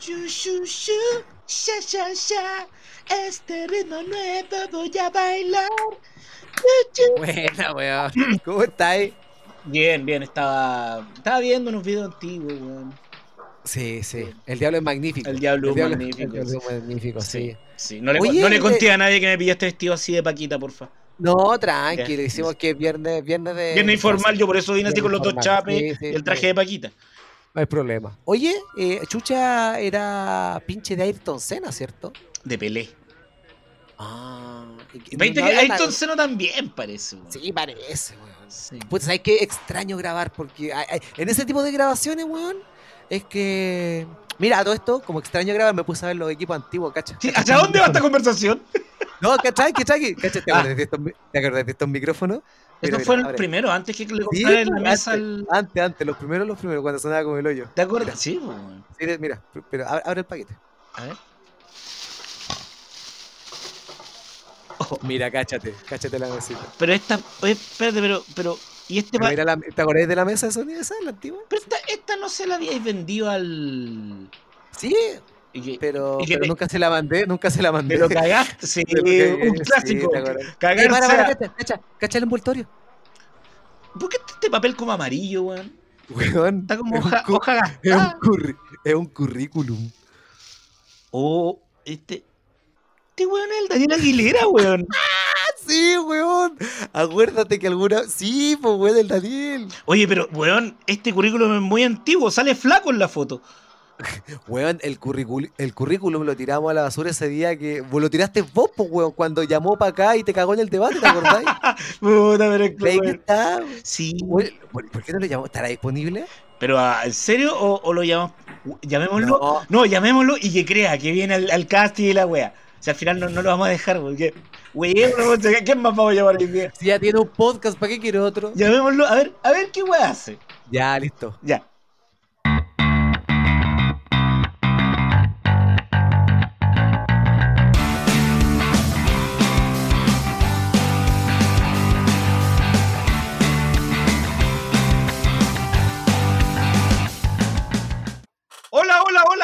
Shu, shu, shu, sha, sha, sha. Este ritmo nuevo voy a bailar. Buena, weón. ¿Cómo estáis? Bien, bien, estaba, estaba viendo unos videos antiguos, weón. Sí, sí. El diablo es magnífico. El diablo es El magnífico. El diablo es magnífico, sí. Sí, no le, Oye, no le eh, conté a nadie que me pillaste vestido así de Paquita, porfa. No, tranquilo. Ya. Hicimos que es viernes, viernes de. Bien informal, yo por eso vine así con los dos chapes Sí, sí, y el traje sí. de Paquita. No hay problema. Oye, eh, Chucha era pinche de Ayrton Senna, ¿cierto? De Pelé. Ah. y- y Veinte no que Ayrton nada- Senna también parece, weón. Sí, parece, weón. Sí. Pues sabes qué extraño grabar, porque hay- hay- en ese tipo de grabaciones, weón, es que. Mira, todo esto, como extraño grabar, me puse a ver los equipos antiguos, ¿cacha? Sí, ¿Hacia dónde va esta conversación? No, ¿cachai? ¿cachai? ¿Cachai? ¿Te Ah. de estos, ¿te acuerdas de estos micrófonos? Estos Mira, fueron los primeros, antes que le Sí, comprara en la antes, mesa al... Antes, antes, los primeros, los primeros, cuando sonaba como el hoyo. ¿Te acuerdas? Sí. Sí, mira, pero abre, el paquete. A ver. Mira, cáchate, cáchate la mesita. Pero esta... Oye, espérate, pero... pero ¿Y este... Pero mira la, ¿Te acordás de la mesa de sonido esa, la antigua? Pero esta, esta no se la habíais vendido al... Sí, y pero, y nunca se la mandé, nunca se la mandé. Pero cagaste, sí, un sí, clásico. para, a- cacha, cacha, cacha el envoltorio. ¿Por qué este papel como amarillo, weón? Weón, Está como es un hoja, hoja es un, es un currículum. Oh, este... Este weón es el Daniel Aguilera, weón. Sí, weón. Acuérdate que alguna. Sí, pues, weón, el Daniel. Oye, pero, weón, este currículum es muy antiguo, sale flaco en la foto. Weón, el, currícul el currículum lo tiramos a la basura ese día que. Vos lo tiraste vos, pues, weón, cuando llamó para acá y te cagó en el debate, ¿te acordáis? Puta, pero está. Sí, Weón, ¿Por qué no lo llamó? ¿Estará disponible? pero ah, ¿en serio o, o lo llamamos? Llamémoslo. No. No. llamémoslo y que crea que viene al, al casting y la wea. O sea, al final no, no lo vamos a dejar, porque. Wey, ¿quién más vamos a llamar hoy día? Si ya tiene un podcast, ¿para qué quiere otro? Llamémoslo, a ver, a ver qué wea hace. Ya, listo. Ya.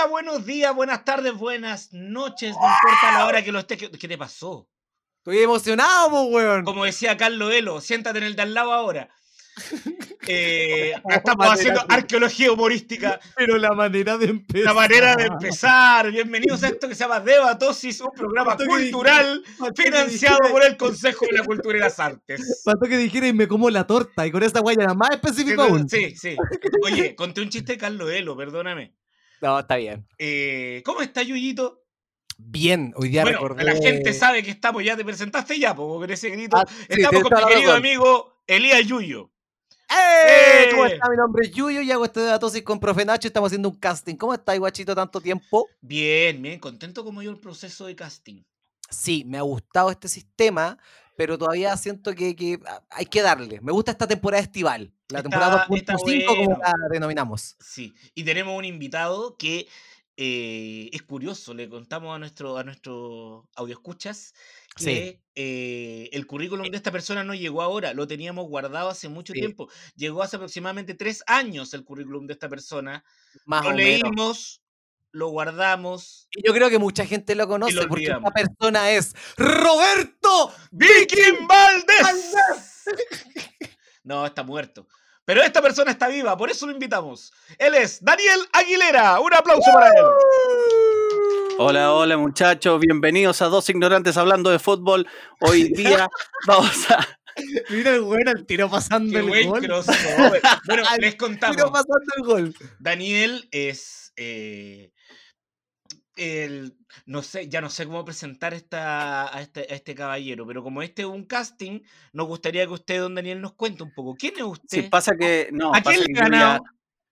Hola, buenos días, buenas tardes, buenas noches, no importa la hora que lo estés. ¿Qué, qué te pasó? Estoy emocionado, pues, weón. Como decía Carlos Elo, siéntate en el de al lado ahora. Eh, estamos haciendo de- arqueología humorística. Pero la manera de empezar. La manera de empezar. Bienvenidos a esto que se llama Debatosis, un programa cultural financiado dijera- por el Consejo de la Cultura y las Artes. Faltó que dijera y me como la torta y con esta guaya era más específico aún. Sí, sí. Oye, conté un chiste de Carlos Elo, perdóname. No, está bien. Eh, ¿Cómo está Yuyito? Bien, hoy día Bueno, recordé... la gente sabe que estamos, ya te presentaste ya, porque con ese grito. Ah, sí, estamos con mi querido razón. amigo Elías Yuyo. ¡Eh! ¡Eh! ¿Cómo está? Mi nombre es Yuyo y hago este debatosis con Profe Nacho y estamos haciendo un casting. ¿Cómo está, guachito, tanto tiempo? Bien, bien, contento como yo el proceso de casting. Sí, me ha gustado este sistema, pero todavía siento que, que, ah, hay que darle. Me gusta esta temporada estival, la Está- temporada está 2.5 como la denominamos. Sí, y tenemos un invitado que eh, es curioso, le contamos a nuestro a nuestros escuchas que Sí. eh, el currículum de esta persona no llegó ahora, lo teníamos guardado hace mucho Sí. tiempo. Llegó hace aproximadamente tres años el currículum de esta persona. Más lo o menos. Lo guardamos. Y yo creo que mucha gente lo conoce lo porque esta persona es Roberto. ¡Viking Valdés! No, está muerto. Pero esta persona está viva, por eso lo invitamos. Él es Daniel Aguilera. Un aplauso para él. Hola, hola muchachos, bienvenidos a Dos Ignorantes Hablando de Fútbol. Hoy día vamos a... Mira el güey al tiro pasando Qué el buen gol. crossover. Bueno, les Tiro contamos. pasando el gol. Daniel es. eh, el, no sé, ya no sé cómo presentar esta, a, este, a este caballero, pero como este es un casting, nos gustaría que usted, don Daniel, nos cuente un poco. ¿Quién es usted? pasa que... No, ¿A quién le ha ya- ganado?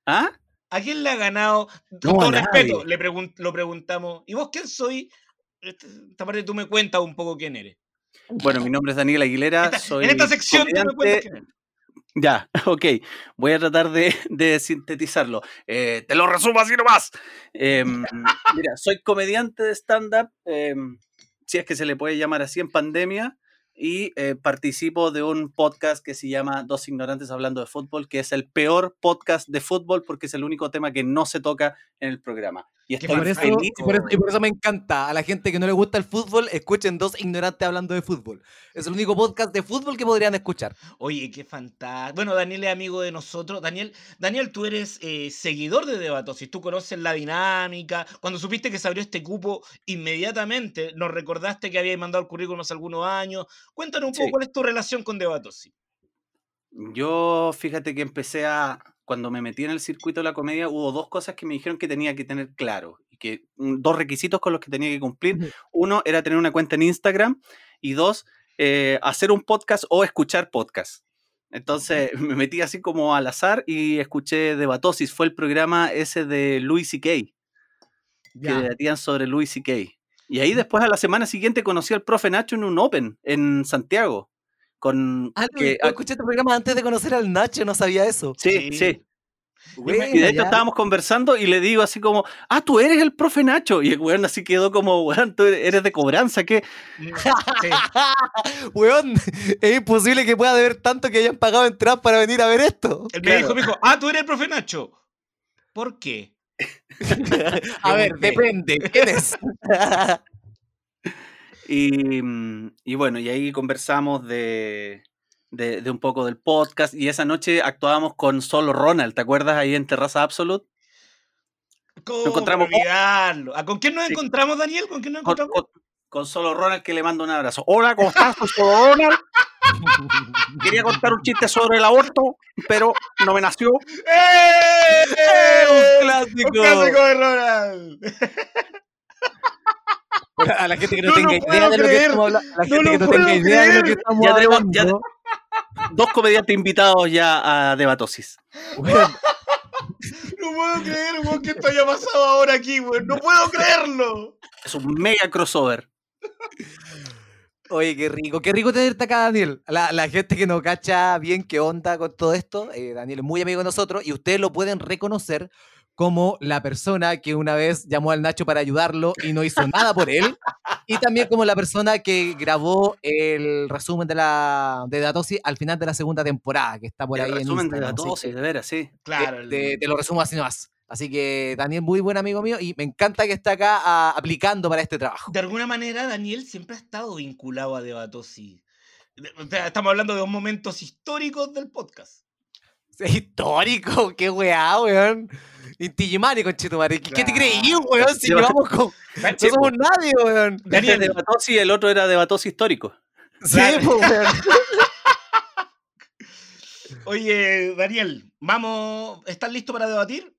¿Ah? ¿A quién le ha ganado? Con No, todo respeto, le pregun- lo preguntamos. ¿Y vos quién soy? Este- Esta parte tú me cuentas un poco quién eres. Bueno, mi nombre es Daniel Aguilera, Esta- soy en esta sección tú me cuentas comediante. quién eres. Ya, ok. Voy a tratar de, sintetizarlo. Eh, te lo resumo así nomás. Em, mira, soy comediante de stand-up, em, si es que se le puede llamar así en pandemia. y eh, participo de un podcast que se llama Dos Ignorantes Hablando de Fútbol, que es el peor podcast de fútbol porque es el único tema que no se toca en el programa. Y por, eso, feliz. y por eso- y por eso me encanta. A la gente que no le gusta el fútbol, escuchen dos ignorantes hablando de fútbol. Es el único podcast de fútbol que podrían escuchar. Oye, qué fantástico. Bueno, Daniel es amigo de nosotros. Daniel, Daniel, tú eres eh, seguidor de Debatosis. Tú conoces la dinámica. Cuando supiste que se abrió este cupo, inmediatamente nos recordaste que habías mandado el currículum hace algunos años. Cuéntanos un poco Sí. cuál es tu relación con Debatosis. Yo, fíjate que empecé a, cuando me metí en el circuito de la comedia, hubo dos cosas que me dijeron que tenía que tener claro, y que mm, dos requisitos con los que tenía que cumplir. Uno era tener una cuenta en Instagram y dos, eh, hacer un podcast o escuchar podcast. Entonces me metí así como al azar y escuché Debatosis, fue el programa ese de Louis C.K., que debatían sobre Louis C.K. Y ahí después a la semana siguiente conocí al profe Nacho en un Open en Santiago. Con, Ah, que- yo escuché este programa antes de conocer al Nacho, no sabía eso. sí, Sí. Y de hecho ya. estábamos conversando y le digo así como, ah, tú eres el profe Nacho. Y el weón así quedó como, weón, tú eres de cobranza, ¿qué? Sí. Weón, es imposible que pueda deber tanto que hayan pagado entradas para venir a ver esto. Él me dijo, me dijo, ah, tú eres el profe Nacho. ¿Por qué? A ver, depende. ¿Quién es? Y, mm, y bueno, y ahí conversamos de, de, de un poco del podcast. Y esa noche actuábamos con solo Ronald, ¿te acuerdas? Ahí en Terraza Absolute. ¿Cómo encontramos- olvidarlo? ¿Ah, ¿Con quién nos Sí. encontramos, Daniel? ¿Con quién nos Con, encontramos? con- con solo Ronald que le mando un abrazo. Hola, ¿cómo estás? Solo Ronald. Quería contar un chiste sobre el aborto, pero no me nació. ¡Eh! ¡Un ¡Un clásico! clásico de Ronald! A la gente que no, No tenga idea de lo que estamos hablando. La No gente que no puedo tenga idea de lo que estamos Ya tenemos- ya. Dos comediantes invitados ya a Debatosis. No puedo creer, weón, que esto haya pasado ahora aquí, weón. No puedo creerlo. Es un mega crossover. Oye, qué rico, qué rico tenerte acá, Daniel. La, la gente que no cacha bien qué onda con todo esto, eh, Daniel es muy amigo de nosotros y ustedes lo pueden reconocer como la persona que una vez llamó al Nacho para ayudarlo y no hizo nada por él. Y también como la persona que grabó el resumen de la de Datosi al final de la segunda temporada, que está por el ahí en resumen de que de veras, sí. Claro. te, el- te- te lo resumo así nomás. Así que Daniel, muy buen amigo mío y me encanta que está acá ah, aplicando para este trabajo. De alguna manera, Daniel siempre ha estado vinculado a Debatosi. Estamos hablando de dos momentos históricos del podcast. Es histórico, qué weá, weón. Intigimari, conchetumare. ¿Qué, ¿Qué te creí, weón? Si Yo- llevamos con. No somos nadie, weón. Este Daniel, Debatosis y el otro era Debatosis histórico. Sí, Claro. po, weón. oye, Daniel, vamos. ¿Estás listo para debatir?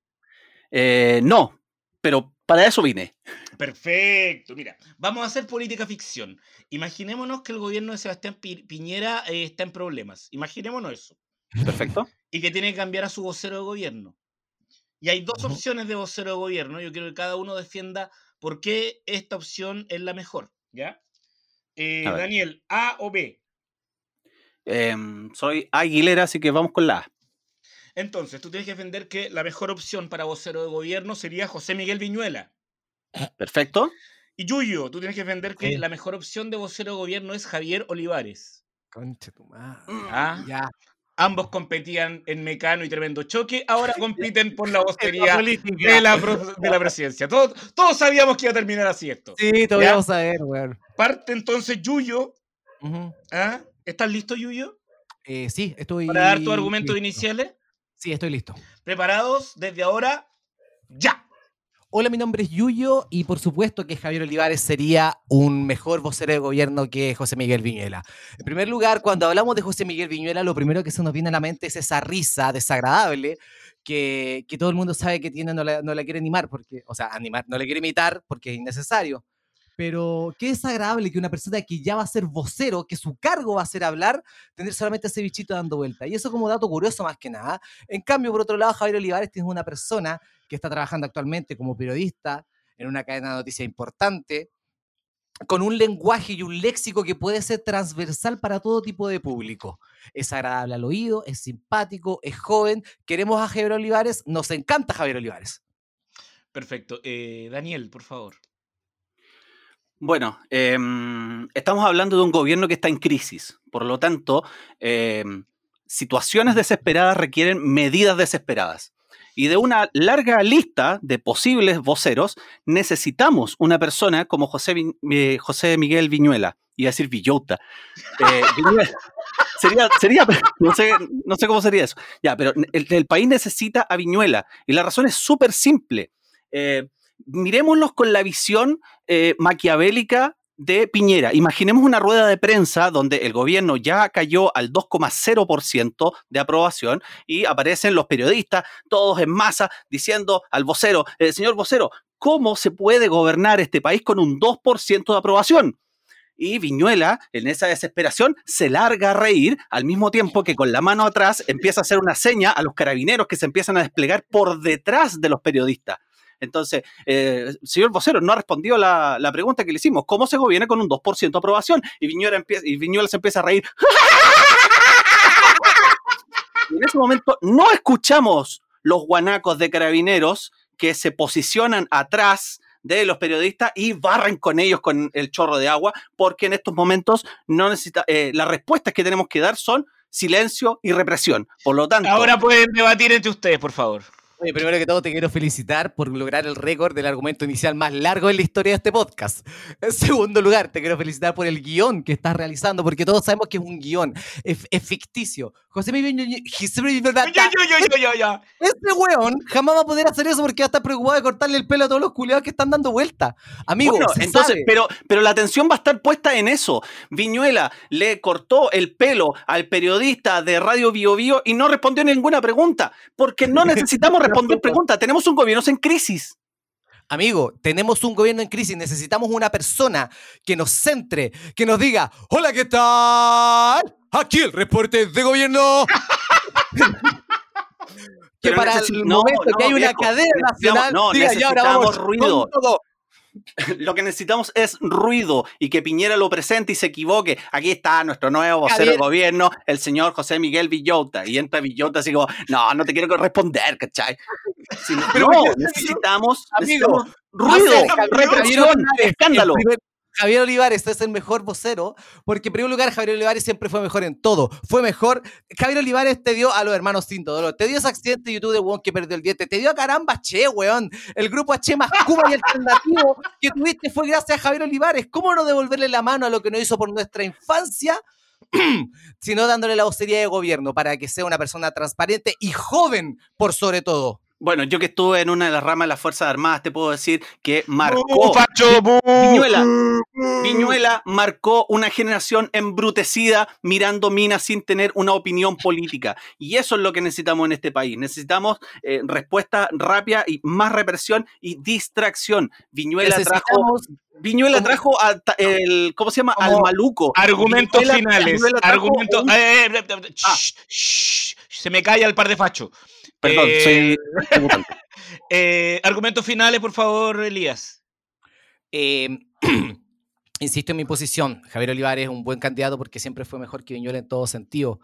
Eh, no, pero para eso vine. Perfecto, mira, vamos a hacer política ficción. Imaginémonos que el gobierno de Sebastián Pi- Piñera eh, está en problemas. Imaginémonos eso. Perfecto. Y que tiene que cambiar a su vocero de gobierno. Y hay dos opciones de vocero de gobierno. Yo quiero que cada uno defienda por qué esta opción es la mejor. ¿Ya? Eh, A. Daniel, ¿A o B? Em, soy Aguilera, así que vamos con la A. Entonces, tú tienes que defender que la mejor opción para vocero de gobierno sería José Miguel Viñuela. Perfecto. Y Yuyo, tú tienes que defender que Sí. la mejor opción de vocero de gobierno es Javier Olivares. Conche tu madre. ¿Ah? Ya. Ambos competían en Mecano y Tremendo Choque, ahora compiten por la vocería de la, de la presidencia. Todos, todos sabíamos que iba a terminar así esto. Sí, ¿Ya? vamos a ver, weón. Parte entonces Yuyo. ¿ah? ¿Estás listo, Yuyo? Eh, sí, estoy. Para dar tus argumentos listo. iniciales. Sí, estoy listo. Preparados desde ahora. ¡Ya! Hola, mi nombre es Yuyo y por supuesto que Javier Olivares sería un mejor vocero de gobierno que José Miguel Viñuela. En primer lugar, cuando hablamos de José Miguel Viñuela, lo primero que se nos viene a la mente es esa risa desagradable que, que todo el mundo sabe que tiene, no la, no la quiere animar, porque, o sea, animar, no le quiere imitar porque es innecesario. Pero qué desagradable que una persona que ya va a ser vocero, que su cargo va a ser hablar, tener solamente ese bichito dando vuelta. Y eso como dato curioso más que nada. En cambio, por otro lado, Javier Olivares es una persona que está trabajando actualmente como periodista en una cadena de noticias importante, con un lenguaje y un léxico que puede ser transversal para todo tipo de público. Es agradable al oído, es simpático, es joven. Queremos a Javier Olivares, nos encanta Javier Olivares. Perfecto. Eh, Daniel, por favor. Bueno, em, estamos hablando de un gobierno que está en crisis. Por lo tanto, em, situaciones desesperadas requieren medidas desesperadas. Y de una larga lista de posibles voceros, necesitamos una persona como José, eh, José Miguel Viñuela, y a decir Villota. Eh, sería, sería no, sé, no sé cómo sería eso. Ya, pero el, país necesita a Viñuela, y la razón es súper simple. Eh, miremoslos con la visión eh, maquiavélica de Piñera. Imaginemos una rueda de prensa donde el gobierno ya cayó al 2,0% de aprobación y aparecen los periodistas, todos en masa, diciendo al vocero, eh, señor vocero, ¿cómo se puede gobernar este país con un 2% de aprobación? Y Viñuela, en esa desesperación, se larga a reír al mismo tiempo que con la mano atrás empieza a hacer una seña a los carabineros que se empiezan a desplegar por detrás de los periodistas. Entonces, eh, señor vocero, no ha respondido la, la pregunta que le hicimos. ¿Cómo se gobierna con un 2% de aprobación? Y Viñuela, empieza, y Viñuela se empieza a reír. Y en ese momento no escuchamos los guanacos de carabineros que se posicionan atrás de los periodistas y barren con ellos con el chorro de agua, porque en estos momentos no necesita, eh, las respuestas que tenemos que dar son silencio y represión. Por lo tanto. Ahora pueden debatir entre ustedes, por favor. Oye, primero que todo te quiero felicitar por lograr el récord del argumento inicial más largo en la historia de este podcast. En segundo lugar, te quiero felicitar por el guion que estás realizando, porque todos sabemos que es un guion, es, ficticio. José Este weón jamás va a poder hacer eso porque va a estar preocupado de cortarle el pelo a todos los culiados que están dando vuelta. Amigo, entonces, pero, pero la atención va a estar puesta en eso. Viñuela le cortó el pelo al periodista de Radio Bio Bio y no respondió ninguna pregunta, porque no necesitamos responder preguntas. Tenemos un gobierno en crisis. Amigo, tenemos un gobierno en crisis, necesitamos una persona que nos centre, que nos diga, hola, ¿qué tal? Aquí el reporte de gobierno. que para el momento que hay una cadena nacional, no, diga, ya ahora vamos ruido. todo. lo que necesitamos es ruido y que Piñera lo presente y se equivoque. Aquí está nuestro nuevo vocero de gobierno, el señor José Miguel Villota. Y entra Villota así como, no, no te quiero responder, ¿cachai? Pero no, necesitamos, ruido, represión, escándalo. Javier Olivares es el mejor vocero, porque en primer lugar Javier Olivares siempre fue mejor en todo. Fue mejor. Javier Olivares te dio a los hermanos Tinto Dolor, te dio ese accidente de YouTube de weón que perdió el diente, te dio a caramba Che, weón. El grupo H más Cuba y alternativo que tuviste fue gracias a Javier Olivares. ¿Cómo no devolverle la mano a lo que no hizo por nuestra infancia? sino dándole la vocería de gobierno para que sea una persona transparente y joven por sobre todo. Bueno, yo que estuve en una de las ramas de las Fuerzas Armadas, te puedo decir que marcó. Viñuela, Viñuela marcó una generación embrutecida mirando minas sin tener una opinión política. Y eso es lo que necesitamos en este país. Necesitamos eh, respuesta rápida y más represión y distracción. Viñuela trajo. Viñuela trajo el, ¿cómo se llama? al maluco. Argumentos finales. Argumentos. Eh, eh, ah. se me cae el par de facho. Perdón, soy. Eh, eh, argumentos finales, por favor, Elías. Em, insisto en mi posición. Javier Olivares es un buen candidato porque siempre fue mejor que Viñuela en todo sentido.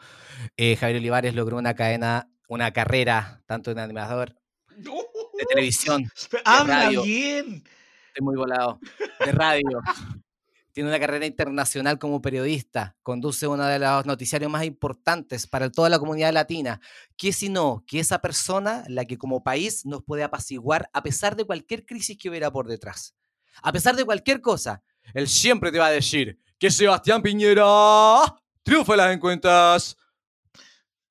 Eh, Javier Olivares logró una cadena, una carrera, tanto en animador, de televisión. Habla bien. Estoy muy volado. De radio tiene una carrera internacional como periodista, conduce uno de los noticiarios más importantes para toda la comunidad latina. ¿Qué si no? Que esa persona, la que como país nos puede apaciguar a pesar de cualquier crisis que hubiera por detrás. A pesar de cualquier cosa, él siempre te va a decir que Sebastián Piñera triunfa en las encuestas.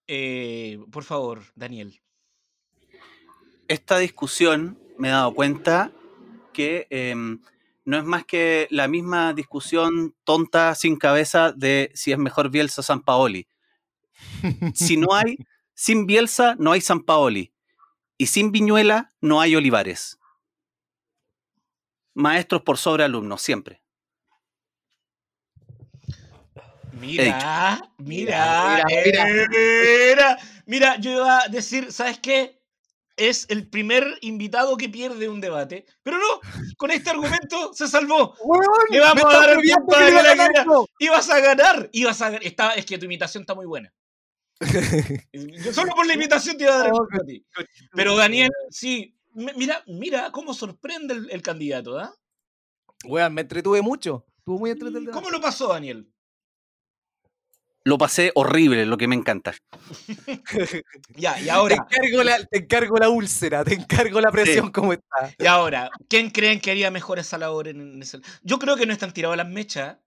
Eh, por favor, Daniel. Esta discusión me he dado cuenta que em, no es más que la misma discusión tonta sin cabeza de si es mejor Bielsa o San Paoli. Si no hay, sin Bielsa no hay San Paoli. Y sin Viñuela no hay Olivares. Maestros por sobre alumnos, siempre. Mira, mira, mira, mira, mira, yo iba a decir, ¿sabes qué? Es el primer invitado que pierde un debate. Pero no, con este argumento se salvó. Le vamos a dar el punto de la Ibas a ganar. Ibas a ganar. Está, es que tu imitación está muy buena. Yo solo por la imitación te iba a dar el punto a ti. Pero Daniel, sí, mira, mira cómo sorprende el, candidato, ¿ah? Weón, me entretuve mucho. Estuvo muy entretenido. el ¿Cómo lo pasó, Daniel? Lo pasé horrible, lo que me encanta. Ya, y Te ahora, encargo, la, te encargo la úlcera, te encargo la presión como está. y ahora, ¿quién creen que haría mejor esa labor en ese? Yo creo que no están tirados las mechas.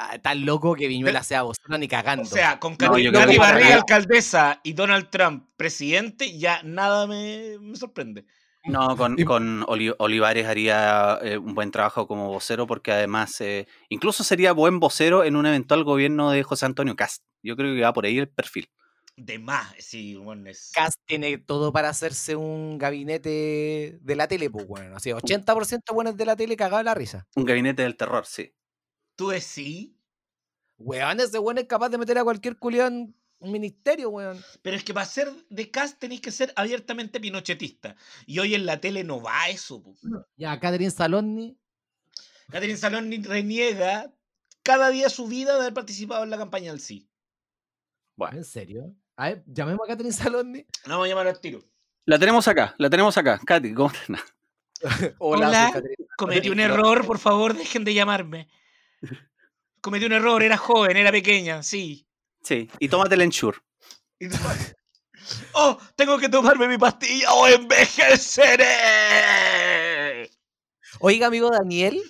Ah, tan loco que Viñuela sea vocero ni cagando. O sea, con No, Barriga, nada. alcaldesa, y Donald Trump, presidente, ya nada me, me sorprende. No, con, Y- con Oli- Olivares haría eh, un buen trabajo como vocero porque además eh, incluso sería buen vocero en un eventual gobierno de José Antonio Cast. Yo creo que va por ahí el perfil. De más, sí, bueno, es... Cast tiene todo para hacerse un gabinete de la tele, pues bueno. Así, 80% buenos de la tele cagado la risa. Un gabinete del terror, sí. ¿Tú decís? Weón, ese weón es capaz de meter a cualquier culiao en un ministerio, weón. Pero es que para ser de cast tenéis que ser abiertamente pinochetista. Y hoy en la tele no va eso. po. Ya, Catherine Saloni. Catherine Salón reniega cada día su vida de haber participado en la campaña del sí. Bueno, ¿En serio? A ver, llamemos a Catherine Saloni. No vamos a llamar al tiro. la tenemos acá, la tenemos acá. Katy, ¿cómo estás? Hola. Catherine Cometí un Saloni. error, por favor, dejen de llamarme. Cometí un error, era joven, era pequeña, sí. Sí, y tómate el después, ¡Oh! Tengo que tomarme mi pastilla o envejeceré. Oiga, amigo Daniel,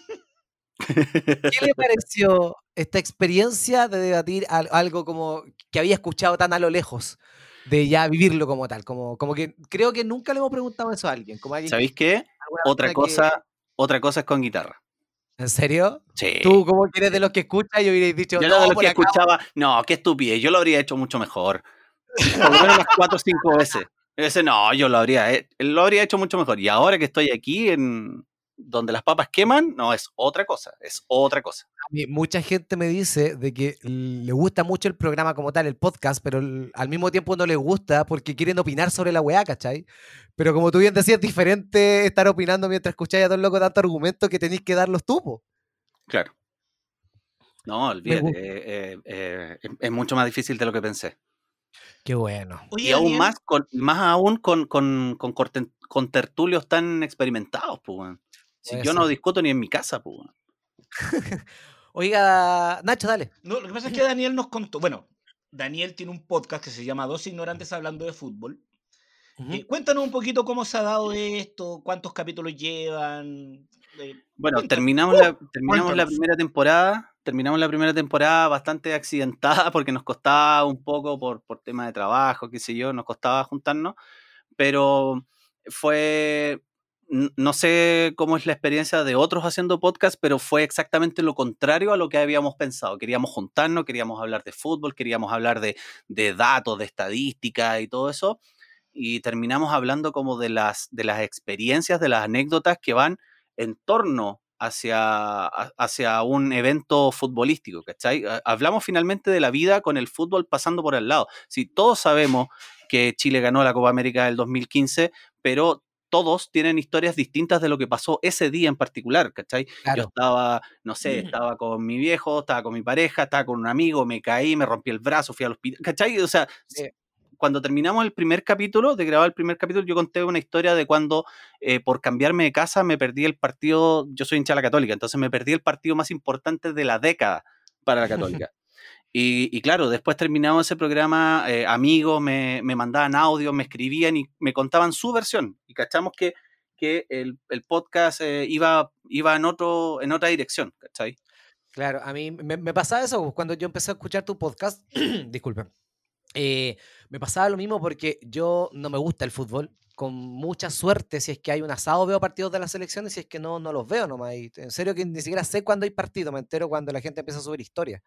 ¿qué le pareció esta experiencia de debatir al- algo como que había escuchado tan a lo lejos? De ya vivirlo como tal, como, como que creo que nunca le hemos preguntado eso a alguien. Como a alguien ¿Sabéis qué? Otra persona que- cosa, otra cosa es con guitarra. ¿En serio? Sí. Tú, como que eres de los que escuchas y hubierais dicho. Yo "No, de los que acá". escuchaba, no, qué estupidez, yo lo habría hecho mucho mejor. Por lo menos unas cuatro o cinco veces. Ese no, yo lo habría, he- lo habría hecho mucho mejor. Y ahora que estoy aquí en donde las papas queman, no, es otra cosa, es otra cosa. A mí mucha gente me dice de que le gusta mucho el programa como tal, el podcast, pero el- al mismo tiempo no les gusta porque quieren opinar sobre la weá, ¿cachai? Pero como tú bien decías, es diferente estar opinando mientras escucháis a todo el loco tanto argumento que tenéis que darlos tú, po. Claro. No, olvídate, eh, eh, eh, es- es mucho más difícil de lo que pensé. Qué bueno. Oye, y aún Daniel, más, con, más aún con, con, con, con tertulios tan experimentados, pues. Si yo no discuto ni en mi casa, pues. Oiga, Nacho, dale. No, lo que pasa es que Daniel nos contó. Bueno, Daniel tiene un podcast que se llama Dos Ignorantes Hablando de Fútbol. Eh, cuéntanos un poquito cómo se ha dado esto, cuántos capítulos llevan. eh, Bueno, Cuéntanos. terminamos, la, terminamos la primera temporada. Terminamos la primera temporada bastante accidentada porque nos costaba un poco por, por tema de trabajo, qué sé yo, nos costaba juntarnos. Pero fue. No sé cómo es la experiencia de otros haciendo podcast, pero fue exactamente lo contrario a lo que habíamos pensado. Queríamos juntarnos, queríamos hablar de fútbol, queríamos hablar de, de datos, de estadística y todo eso. Y terminamos hablando como de las, de las experiencias, de las anécdotas que van en torno hacia, hacia un evento futbolístico, ¿cachai? Ha- Hablamos finalmente de la vida con el fútbol pasando por al lado. Si todos sabemos que Chile ganó la Copa América del 2015, pero todos tienen historias distintas de lo que pasó ese día en particular, ¿cachai? Yo estaba, no sé, Mm. estaba con mi viejo, estaba con mi pareja, estaba con un amigo, me caí, me rompí el brazo, fui al hospital, ¿cachai? O sea, Sí. cuando terminamos el primer capítulo, de grabar el primer capítulo, yo conté una historia de cuando eh, por cambiarme de casa me perdí el partido, yo soy hincha de la católica, entonces me perdí el partido más importante de la década para la católica. Y, y claro, después terminado ese programa, eh, amigos me, me mandaban audios, me escribían y me contaban su versión. Y cachamos que, que el, el podcast eh, iba, iba en, otro, en otra dirección, ¿cachai? Claro, a mí me, me pasaba eso pues, cuando yo empecé a escuchar tu podcast. disculpen. eh, me pasaba lo mismo porque yo no me gusta el fútbol. Con mucha suerte, si es que hay un asado, veo partidos de las selecciones, si es que no, no los veo nomás. Y en serio que ni siquiera sé cuándo hay partido, me entero cuando la gente empieza a subir historias.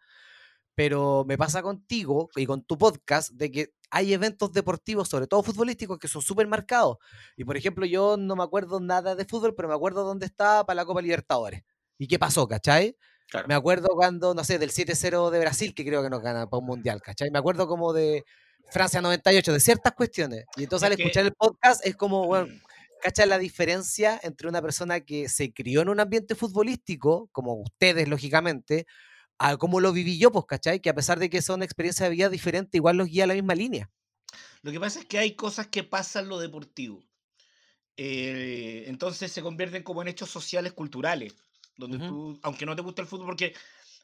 Pero me pasa contigo y con tu podcast de que hay eventos deportivos, sobre todo futbolísticos, que son súper marcados. Y por ejemplo, yo no me acuerdo nada de fútbol, pero me acuerdo dónde estaba para la Copa Libertadores. ¿Y qué pasó, cachai? Claro. Me acuerdo cuando, no sé, del 7-0 de Brasil, que creo que nos gana para un mundial, ¿cachai? Me acuerdo como de Francia 98, de ciertas cuestiones. Y entonces Es al que- escuchar el podcast es como, bueno, mm, ¿cachai la diferencia entre una persona que se crió en un ambiente futbolístico, como ustedes, lógicamente, a cómo lo viví yo, pues, ¿cachai? Que a pesar de que son experiencias de vida diferentes, igual los guía a la misma línea. Lo que pasa es que hay cosas que pasan en lo deportivo. Eh, entonces se convierten como en hechos sociales culturales. donde tú, aunque no te gusta el fútbol, porque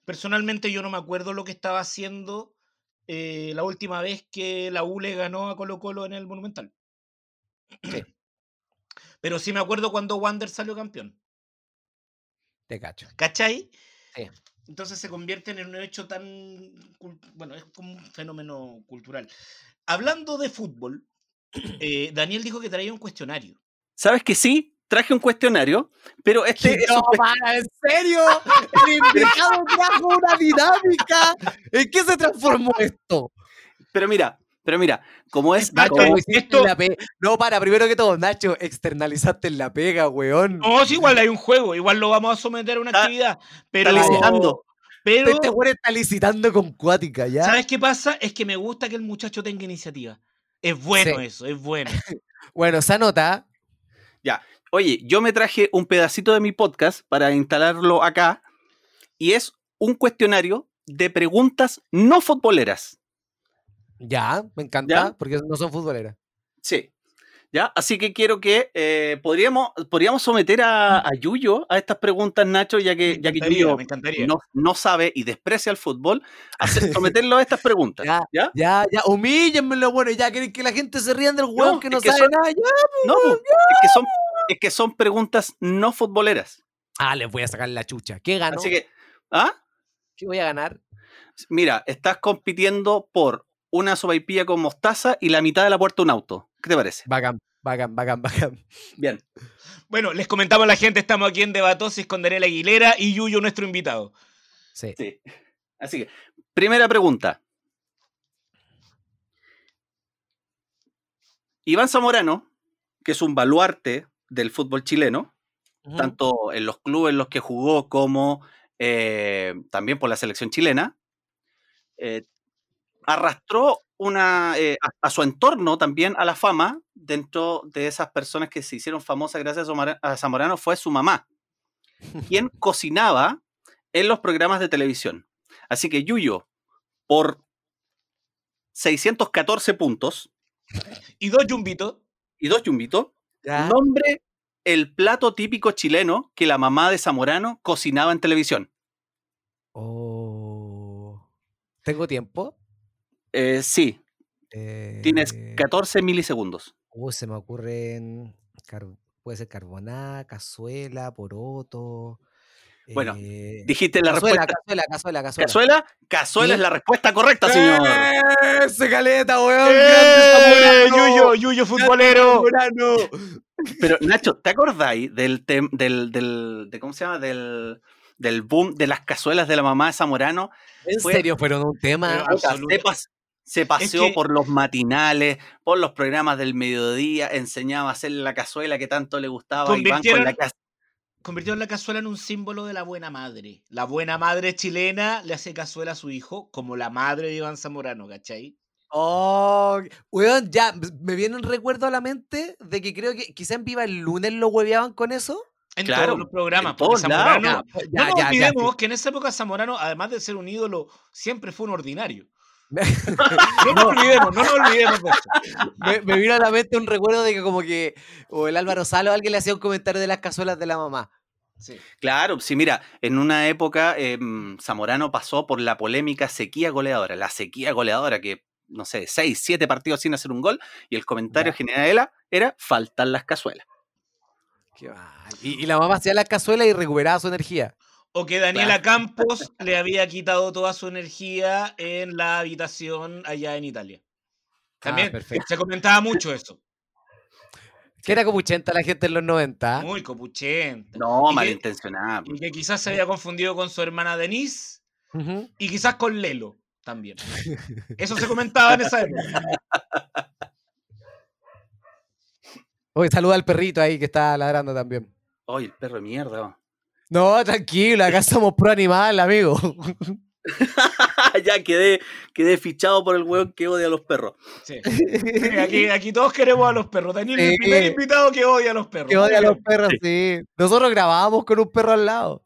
personalmente yo no me acuerdo lo que estaba haciendo eh, la última vez que la U le ganó a Colo Colo en el Monumental. Sí. Pero sí me acuerdo cuando Wander salió campeón. Te cacho. ¿Cachai? Sí. Entonces se convierten en un hecho tan... Bueno, es como un fenómeno cultural. Hablando de fútbol, eh, Daniel dijo que traía un cuestionario. ¿Sabes que sí? Traje un cuestionario, pero este es no, para, ¿en serio? El invitado trajo una dinámica. ¿En qué se transformó esto? Pero mira, pero mira, como es Nacho, como- ¿Cómo hiciste esto- la pe- No, para, primero que todo, Nacho, externalizaste en la pega, weón. No, sí, igual hay un juego, igual lo vamos a someter a una Está- actividad. Pero, está licitando. pero Este weón está licitando con cuática, ¿ya? ¿sabes qué pasa? Es que me gusta que el muchacho tenga iniciativa. Es bueno Sí. eso, es bueno. Bueno, esa nota. Oye, yo me traje un pedacito de mi podcast para instalarlo acá y es un cuestionario de preguntas no futboleras. Ya, me encanta, ¿Ya? porque no son futboleras. Sí. ¿Ya? Así que quiero que eh, podríamos, podríamos someter a, a Yuyo a estas preguntas, Nacho, ya que, ya que Yuyo no, no sabe y desprecia el fútbol, hacer- someterlo a estas preguntas. Ya, ¿Ya? Ya, ya, humíllenmelo, bueno, ya quieren que la gente se rían del weón No, que no sabe son- nada. Ya. No, po, es que son, es que son preguntas no futboleras. Ah, les voy a sacar la chucha. ¿Qué gano? Así que, ¿ah? ¿Qué voy a ganar? Mira, estás compitiendo por una sopaipilla con mostaza y la mitad de la puerta de un auto. ¿Qué te parece? Bacán, bacán, bacán, bacán. Bien. Bueno, les comentamos a la gente, estamos aquí en Debatosis con Daniel Aguilera y Yuyo, nuestro invitado. Sí. Sí. Así que, primera pregunta. Iván Zamorano, que es un baluarte del fútbol chileno, tanto en los clubes en los que jugó como eh, también por la selección chilena, eh, arrastró una, eh, a, a su entorno también a la fama dentro de esas personas que se hicieron famosas gracias a Zamora- a Zamorano fue su mamá, quien cocinaba en los programas de televisión. Así que Yuyo, por 614 puntos Y dos yumbitos. y dos yumbitos, nombre el plato típico chileno que la mamá de Zamorano cocinaba en televisión. Oh. ¿Tengo tiempo? Eh, sí, tienes Eh, 14 milisegundos. Uh, se me ocurren. puede ser carbonada, cazuela, poroto. Bueno, eh, Dijiste la cazuela, respuesta. cazuela, cazuela, cazuela. ¿Cazuela? Cazuela Sí. es la respuesta correcta, señor. ¡Ese caleta, weón! ¡Eh! Yuyo, Yuyo futbolero. Pero, Nacho, ¿te acordáis del, tem- del, del de, ¿cómo se llama? Del, del boom de las cazuelas de la mamá de Zamorano. ¿En Fue- serio fueron un tema? Absoluto. Se paseó que- por los matinales, por los programas del mediodía, enseñaba a hacer la cazuela que tanto le gustaba. y van con la Convirtieron la cazuela en un símbolo de la buena madre. La buena madre chilena le hace cazuela a su hijo como la madre de Iván Zamorano, ¿cachai? Oh, weón, ya me viene un recuerdo a la mente de que creo que quizá en Viva el lunes lo hueveaban con eso. En Claro, todos los programas. porque lados. Zamorano, no nos ya, ya, olvidemos que en esa época Zamorano, además de ser un ídolo, siempre fue un ordinario. No nos olvidemos, no nos olvidemos de eso. me, me vino a la mente un recuerdo de que como que o el Álvaro Salo alguien le hacía un comentario de las cazuelas de la mamá. Sí. Claro, sí, mira, en una época em, Zamorano pasó por la polémica sequía goleadora, la sequía goleadora que, no sé, seis, siete partidos sin hacer un gol, y el comentario Ya. general era, era faltan las cazuelas. Qué. Y, y la mamá hacía las cazuelas y recuperaba su energía. O que Daniela Campos le había quitado toda su energía en la habitación allá en Italia. También Ah, perfecto. se comentaba mucho eso. Que era 80 la gente en los 90. Muy copuchenta. No, Y que- malintencionada. Y que quizás se había confundido con su hermana Denise y quizás con Lelo también. Eso se comentaba en esa época. Oye, saluda al perrito ahí que está ladrando también. Oye, el perro de mierda. No, tranquilo, acá somos pro animal, amigo. ya quedé, quedé fichado por el weón que odia a los perros. Sí. Sí, Aquí, aquí todos queremos a los perros. Daniel es el primer invitado que odia a los perros. Que odia a los perros, sí. Nosotros grabábamos con un perro al lado.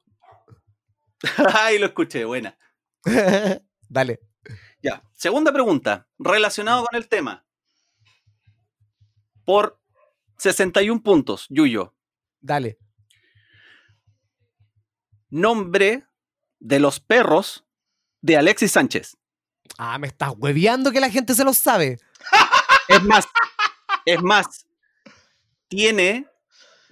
Ay, lo escuché, buena. Dale. Ya, segunda pregunta, relacionado con el tema. Por 61 puntos, Yuyo. Dale. Nombre de los perros de Alexis Sánchez. Ah, me estás hueveando que la gente se lo sabe. Es más, es más, tiene,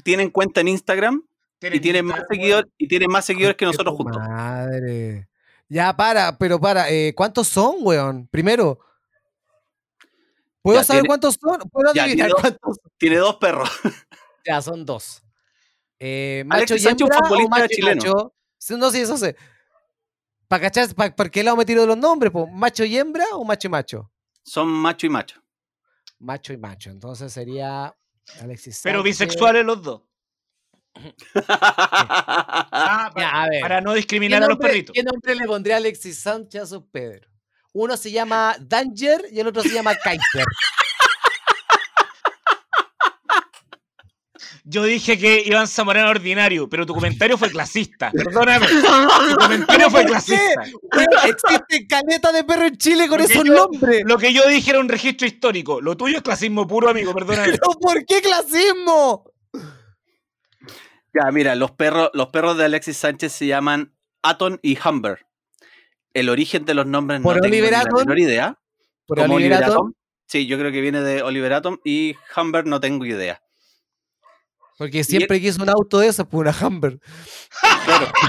tienen cuenta en Instagram y tiene más seguidores y tiene más seguidores que nosotros juntos. Madre. Ya, para, pero para. eh, ¿Cuántos son, weón? Primero. ¿Puedo Ya, saber tiene- cuántos son? ¿Puedo Ya, adivinar tiene dos- cuántos son? Tiene dos perros. Ya, son dos. Eh, ¿Macho Alexis y hembra o futbolista macho y chileno. macho? No, sí, eso sé. ¿Para cachar? ¿Para, ¿Por qué lado me tiro de los nombres? po? ¿Macho y hembra o macho y macho? Son macho y macho. Macho y macho. Entonces sería Alexis Pero Sánchez. bisexuales los dos. Ah, Ya, para, a ver. para no ¿Qué discriminar a los perritos. qué nombre le pondría Alexis Sánchez a su Pedro? Uno se llama Danger y el otro se llama Kaiser. Yo dije que Iván Zamorano era ordinario, pero tu comentario fue clasista. Perdóname. Tu comentario fue ¿Por qué? clasista. Existe caleta de perro en Chile con esos yo- nombres. Lo que yo dije era un registro histórico. Lo tuyo es clasismo puro, amigo. Perdóname. ¿Pero por qué clasismo? Ya, mira, los perros, los perros de Alexis Sánchez se llaman Aton y Humber. El origen de los nombres ¿Por no tengo ni Oliver la Atom? menor idea. Por Como Oliver Oliver Atom, Atom. Sí, yo creo que viene de Oliver Atom y Humber no tengo idea. Porque siempre quiso un auto de esos, pues una Humber. Claro.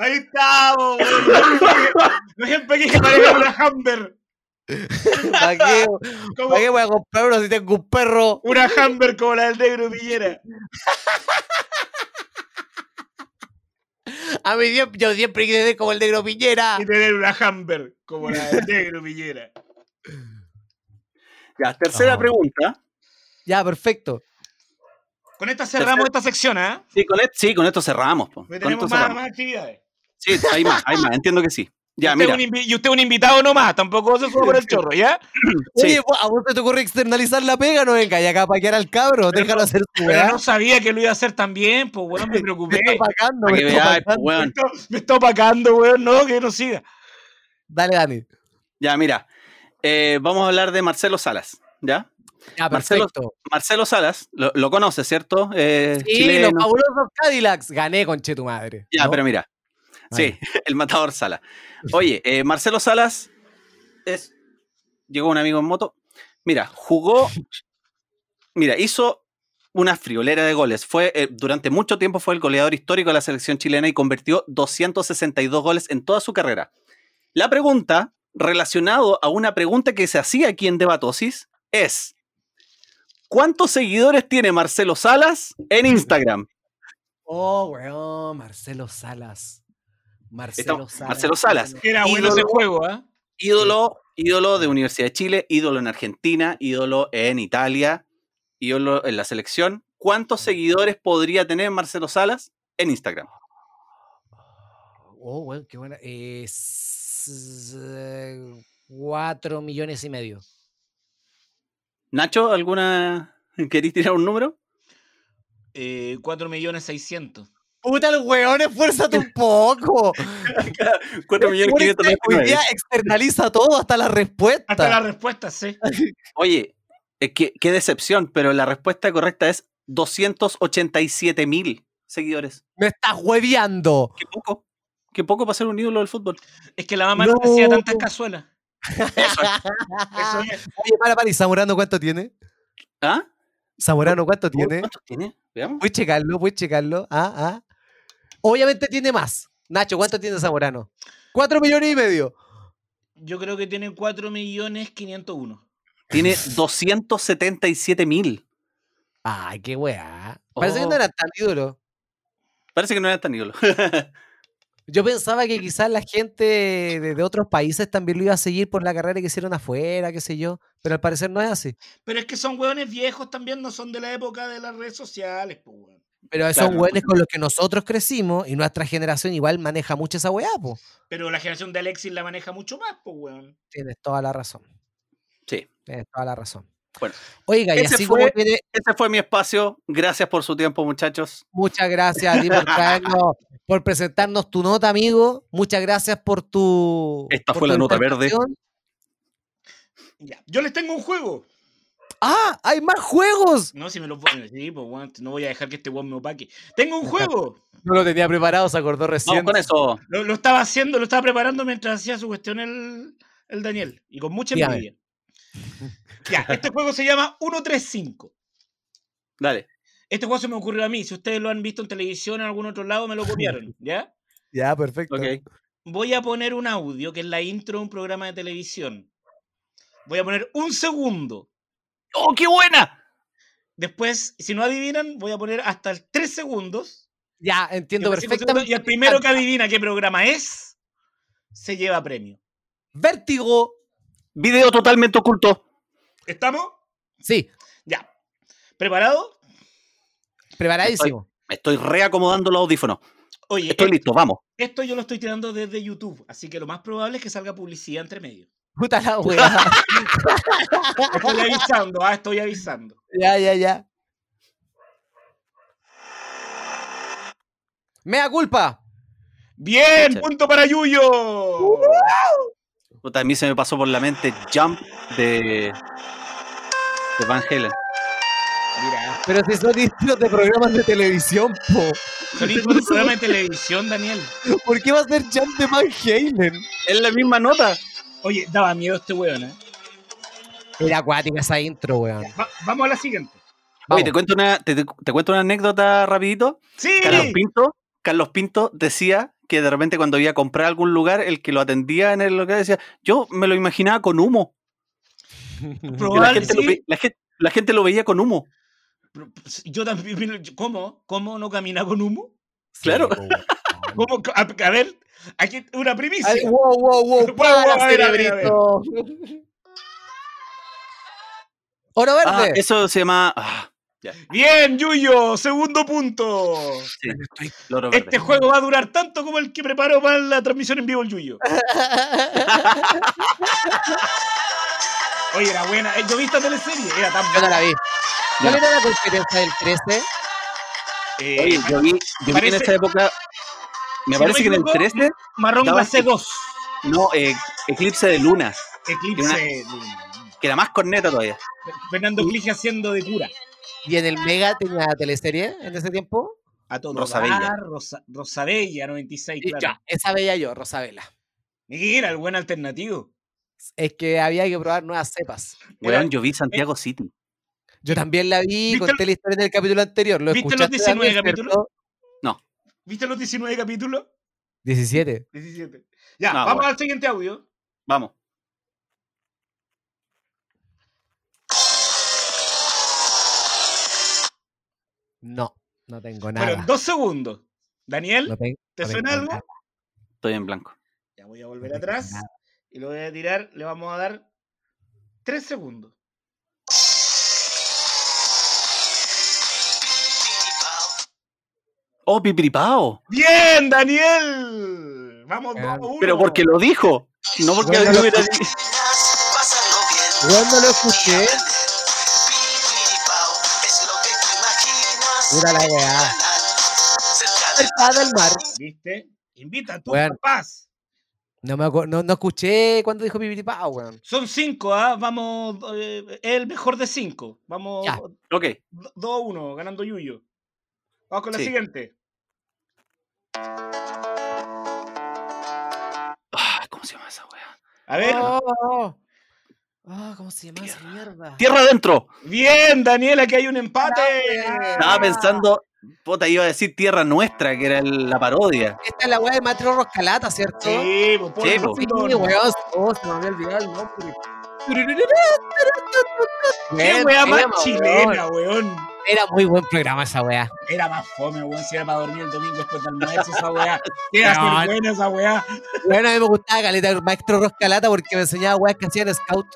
Ahí estamos. No siempre quise parecer una Humber. ¿Para qué, Como ¿Para qué voy a comprar uno si tengo un perro? una Humber como la del negro Villera. A mí yo siempre quise ser como el negro Piñera. Y tener una Humber como la del negro Villera. Ya, tercera Ah. pregunta. Ya, perfecto. Con esta cerramos esta sección, ¿ah? Sí, con, et- sí, con esto cerramos. po. Porque Con tenemos esto más, cerramos. más actividades. Sí, hay más, hay más, entiendo que sí. Ya, usted mira. y usted un invitado nomás, tampoco se suba por el chorro, ¿ya? Sí. Oye, ¿a vos te ocurre externalizar la pega? No venga, y acá para quedar al cabro, déjalo hacer su Pero no sabía que lo iba a hacer tan bien, pues, weón, me preocupé. Me está opacando, Para me que está opacando. Me weón. está, me está opacando, weón, no, que no siga. Dale, Dani. Ya, mira. eh, vamos a hablar de Marcelo Salas, ¿ya? Ya, Marcelo, perfecto. Marcelo Salas, lo, lo conoces, ¿cierto? Eh, Sí, chileno. los fabulosos Cadillacs. Gané con che tu madre. Ya, ¿no? pero mira. Sí, el matador Sala. Oye, eh, Marcelo Salas es. Llegó un amigo en moto. Mira, jugó. Mira, hizo una friolera de goles. Fue, eh, durante mucho tiempo fue el goleador histórico de la selección chilena y convirtió 262 goles en toda su carrera. La pregunta, relacionado a una pregunta que se hacía aquí en Debatosis, es: ¿Cuántos seguidores tiene Marcelo Salas en Instagram? Oh, weón, Marcelo Salas. Marcelo Estamos- Salas. Marcelo Salas. Era bueno Ídolo. ese juego, ¿ah? Ídolo, ídolo de Universidad de Chile, ídolo en Argentina, ídolo en Italia, ídolo en la selección. ¿Cuántos seguidores podría tener Marcelo Salas en Instagram? Oh, weón, qué buena. Eh, eh, cuatro millones y medio. Nacho, ¿alguna. ¿Queréis tirar un número? Eh, 4 millones 600. Puta, el weón, esfuérzate un poco. 4 millones Hoy 599. día externaliza todo, hasta la respuesta. Hasta la respuesta, sí. Oye, eh, qué, qué decepción, pero la respuesta correcta es 287 mil seguidores. Me estás hueviando. Qué poco. Qué poco para ser un ídolo del fútbol. Es que la mamá no, hacía No. tantas cazuelas. Eso es. Oye, para, para, ¿y Zamorano cuánto tiene? ¿Ah? ¿Zamorano cuánto tiene? ¿Cuántos tiene? Veamos. Puedes checarlo, puedes checarlo. Ah, ah. Obviamente tiene más. Nacho, ¿cuánto tiene Zamorano? Cuatro millones y medio. Yo creo que tiene 4 millones 501. Tiene 277 mil. Ay, qué weá. Parece que Oh. no era tan ídolo. Parece que no era tan ídolo. Yo pensaba que quizás la gente de, de otros países también lo iba a seguir por la carrera que hicieron afuera, qué sé yo. Pero al parecer no es así. Pero es que son hueones viejos también, no son de la época de las redes sociales, pues, weón. Pero esos Claro. weones con los que nosotros crecimos y nuestra generación igual maneja mucho esa weá, po. Pero la generación de Alexis la maneja mucho más, pues, weón. Tienes toda la razón. Sí. Tienes toda la razón. Bueno, Oiga, y así fue- como. Ese fue mi espacio. Gracias por su tiempo, muchachos. Muchas gracias a ti por traernos, por presentarnos tu nota, amigo. Muchas gracias por tu. Esta por fue tu la nota verde. Ya. Yo les tengo un juego. ¡Ah! ¡Hay más juegos! No, si me lo ponen. Sí, pues, weón, no voy a dejar que este weón me opaque. ¡Tengo un juego! No lo tenía preparado, se acordó recién. Vamos con eso. Lo, lo estaba haciendo, lo estaba preparando mientras hacía su cuestión el, el Daniel. Y con mucha envidia. Ya, este juego se llama 135. Dale. Este juego se me ocurrió a mí. Si ustedes lo han visto en televisión en algún otro lado, me lo copiaron. ¿Ya? Ya, perfecto. Ok. Voy a poner un audio que es la intro de un programa de televisión. Voy a poner un segundo. ¡Oh, qué buena! Después, si no adivinan, voy a poner hasta el tres segundos. Ya, entiendo perfectamente. Y el primero que adivina qué programa es, se lleva premio. Vértigo. Video totalmente oculto. ¿Estamos? Sí, Ya. ¿Preparado? preparadísimo. Me estoy reacomodando los audífonos. Oye, Estoy e- listo, vamos. esto yo lo estoy tirando desde YouTube, así que lo más probable es que salga publicidad entre medio. Puta la weá. Estoy avisando, ah, estoy avisando. ya, ya, ya. Mea culpa. Bien, punto para Yuyo. Puta, a mí se me pasó por la mente Jump de, de Van Halen. Mira, Pero si son intros de programas de televisión, po. son intros de programa de televisión, Daniel. ¿Por qué va a ser Jump de Van Halen? Es la misma nota. Oye, daba miedo este weón, ¿eh? Era acuática esa intro, weón. Va- vamos a la siguiente. Oye, te cuento una, te, cuento una anécdota rapidito. Sí. Carlos Pinto, Carlos Pinto decía que de repente cuando iba a comprar a algún lugar, el que lo atendía en el local decía, yo me lo imaginaba con humo. Que la, Probable, gente lo, ve- la gen- la gente lo veía con humo. Pues, Yo también. ¿Cómo? ¿Cómo no camina con humo? Claro. ¿Cómo? A, a ver, aquí una primicia. Ay, wow, wow, wow. Para, wow, a ver, a ver, a cerebrito. Oro Ah, verde. eso se llama... ah, Bien, Yuyo, segundo punto. sí, loro verde. Este juego va a durar tanto como el que preparó para la transmisión en vivo el Yuyo. Oye, era buena. Eh, Yo vi esta teleserie, era tan Yo no buena. la vi. ¿Cuál era la competencia del 13? Eh, Oye, yo vi, yo vi en esa época... Me Si no parece que en el equivoco, 13, Marrón Glacé 2. no, eh, Eclipse de Luna, Eclipse. que era más corneta todavía. Fernando Clige haciendo de cura. ¿Y en el Mega tenía teleserie en ese tiempo? A todo. Rosabella. Rosa, Rosabella, 96, Y claro. Ya, esa veía yo, Rosabela. Mira, el buen alternativo. Es que había que probar nuevas cepas. Weón, yo vi Santiago City. Yo también la vi, ¿Viste conté la historia en el capítulo anterior. ¿Lo ¿Viste los escuchaste 19 también, capítulos? cierto? ¿Viste los 19 capítulos? 17. 17. Ya, No, vamos bueno. al siguiente audio. Vamos. No, no tengo nada. dos segundos. Daniel, No ¿te no suena tengo algo? nada. Estoy en blanco. Ya voy a volver atrás nada. y lo voy a tirar. Le vamos a dar tres segundos. ¡Oh, pipiripao! ¡Bien, Daniel! Vamos. 2 1. Pero porque lo dijo. No porque Bueno, lo- hubiera dicho. Weón, no lo escuché. Pura la weá. Cerca del mar. ¿Viste? Invita a tus Bueno. papás. No, me no, no escuché cuando dijo pipiripao, weón. Son cinco, ¿ah? Vamos, eh, es el mejor de cinco. Vamos Ya. Ok. 2 a 1, ganando Yuyo. Vamos con la Sí. siguiente. Ah, ¿Cómo se llama esa weá? A ver. Oh, oh, ¿Cómo se llama esa mierda? ¡Tierra adentro! Bien, Daniel, aquí hay un empate. Estaba pensando, puta, iba a decir Tierra Nuestra, que era el- la parodia. Esta es la weá de Mateo Roscalata, ¿cierto? Sí, pues, por Sí, el pues. Weón. Oh, se me había olvidado el nombre. Qué wea más chilena, weón. Era muy buen programa esa weá. Era más fome, weón, si era para dormir el domingo después del almuerzo esa weá. Qué No. buena esa weá. Bueno, a mí me gustaba caleta el maestro Roscalata porque me enseñaba weas que hacían scout.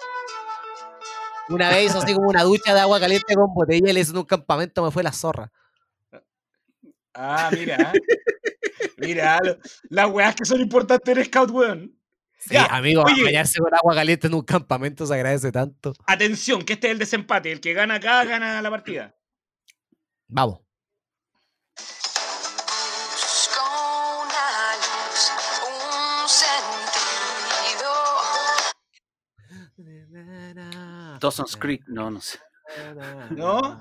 Una vez hizo así como una ducha de agua caliente con botella y le hizo en un campamento, me fue la zorra. Ah, mira. mira, lo- las weas que son importantes en Scout, weón. Sí, Ya, amigo, oye. bañarse con agua caliente en un campamento se agradece tanto. Atención, que este es el desempate. El que gana acá gana la partida. Vamos. Busco una luz, un sentido. Dawson's Creek, no, no sé. ¿No?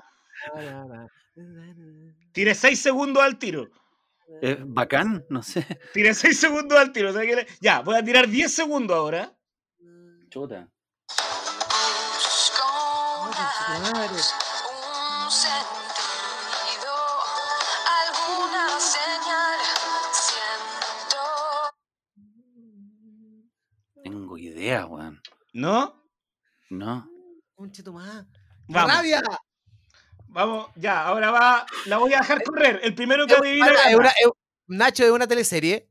Tire 6 segundos al tiro. Eh, bacán, no sé. Tire 6 segundos al tiro. le- Ya, voy a tirar 10 segundos ahora. Chuta. ¿No? No. Madre. Vamos. ¡Rabia! Vamos, ya, ahora va. La voy a dejar correr. El primero que adivina. para, es una- es- Nacho, es una teleserie.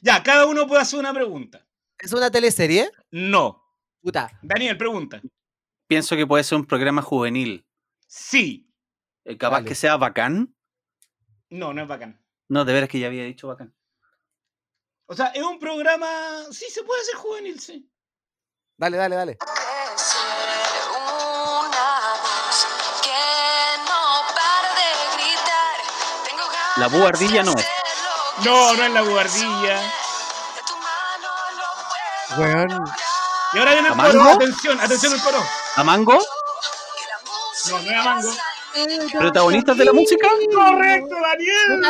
Ya, cada uno puede hacer una pregunta. ¿Es una teleserie? No. Puta. Daniel, pregunta. Pienso que puede ser un programa juvenil. Sí. Eh, capaz Dale. que sea bacán. No, no es bacán. No, de veras que ya había dicho bacán. O sea, es un programa. Sí, se puede hacer juvenil, sí. Dale, dale, dale. La buhardilla no es. No, no es la buhardilla. Weón. Y ahora viene el coro. Atención, atención el coro. ¿A Mango? No, no era Mango. ¿Protagonistas de la música? Correcto, Daniel.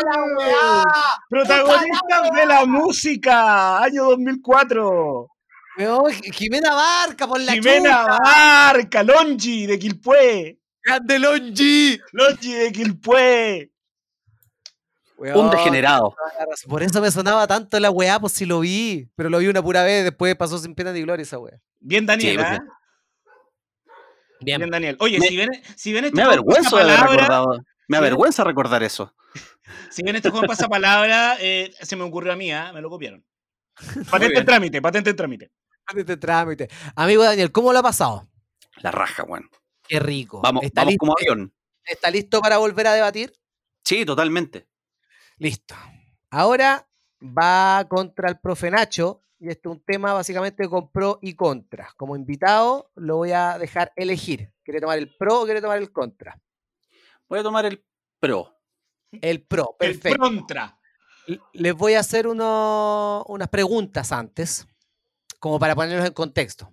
Protagonistas de la música, año 2004. Weón, Jimena Barca por la Jimena chucha. Barca, Longi de Quilpué. ¡Grande Longi! Longi de Quilpué. Un degenerado. Por eso me sonaba tanto la weá, pues si lo vi. Pero lo vi una pura vez, después pasó sin pena ni gloria esa weá. Bien, Daniel. Sí, ¿ah? Bien. Bien, Daniel. Oye, Me- si ven, si ven este Me avergüenzo de haber recordado. Me avergüenza recordar eso. si ven este juego en pasapalabra, eh, se me ocurrió a mí, ¿ah? me lo copiaron. Patente en trámite, patente en trámite. Este trámite. Amigo Daniel, ¿cómo lo ha pasado? La raja, weón. Qué rico. Vamos, ¿Está, vamos listo, como avión. ¿Está listo para volver a debatir? Sí, totalmente. Listo. Ahora va contra el profe Nacho. Y este es un tema básicamente con pro y contra. Como invitado, lo voy a dejar elegir. ¿Quiere tomar el pro o quiere tomar el contra? Voy a tomar el pro. El pro, El perfecto. prontra. L- Les voy a hacer uno- unas preguntas antes, como para ponerlos en contexto.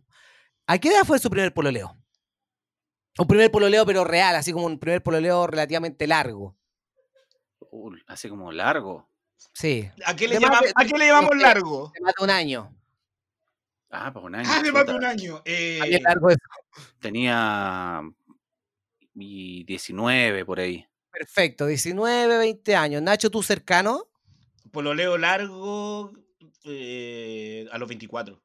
¿A qué edad fue su primer pololeo? Un primer pololeo, pero real, así como un primer pololeo relativamente largo. Uh, así como largo. Sí, ¿A qué le, De más llama- de- a qué le llamamos es que- largo? de más de un año. Ah, pues un año. Ah, de más de un año. Eh, ¿A qué largo es? Tenía y 19 por ahí. Perfecto, 19, 20 años. Nacho, ¿tú cercano? pololeo largo eh, a los 24.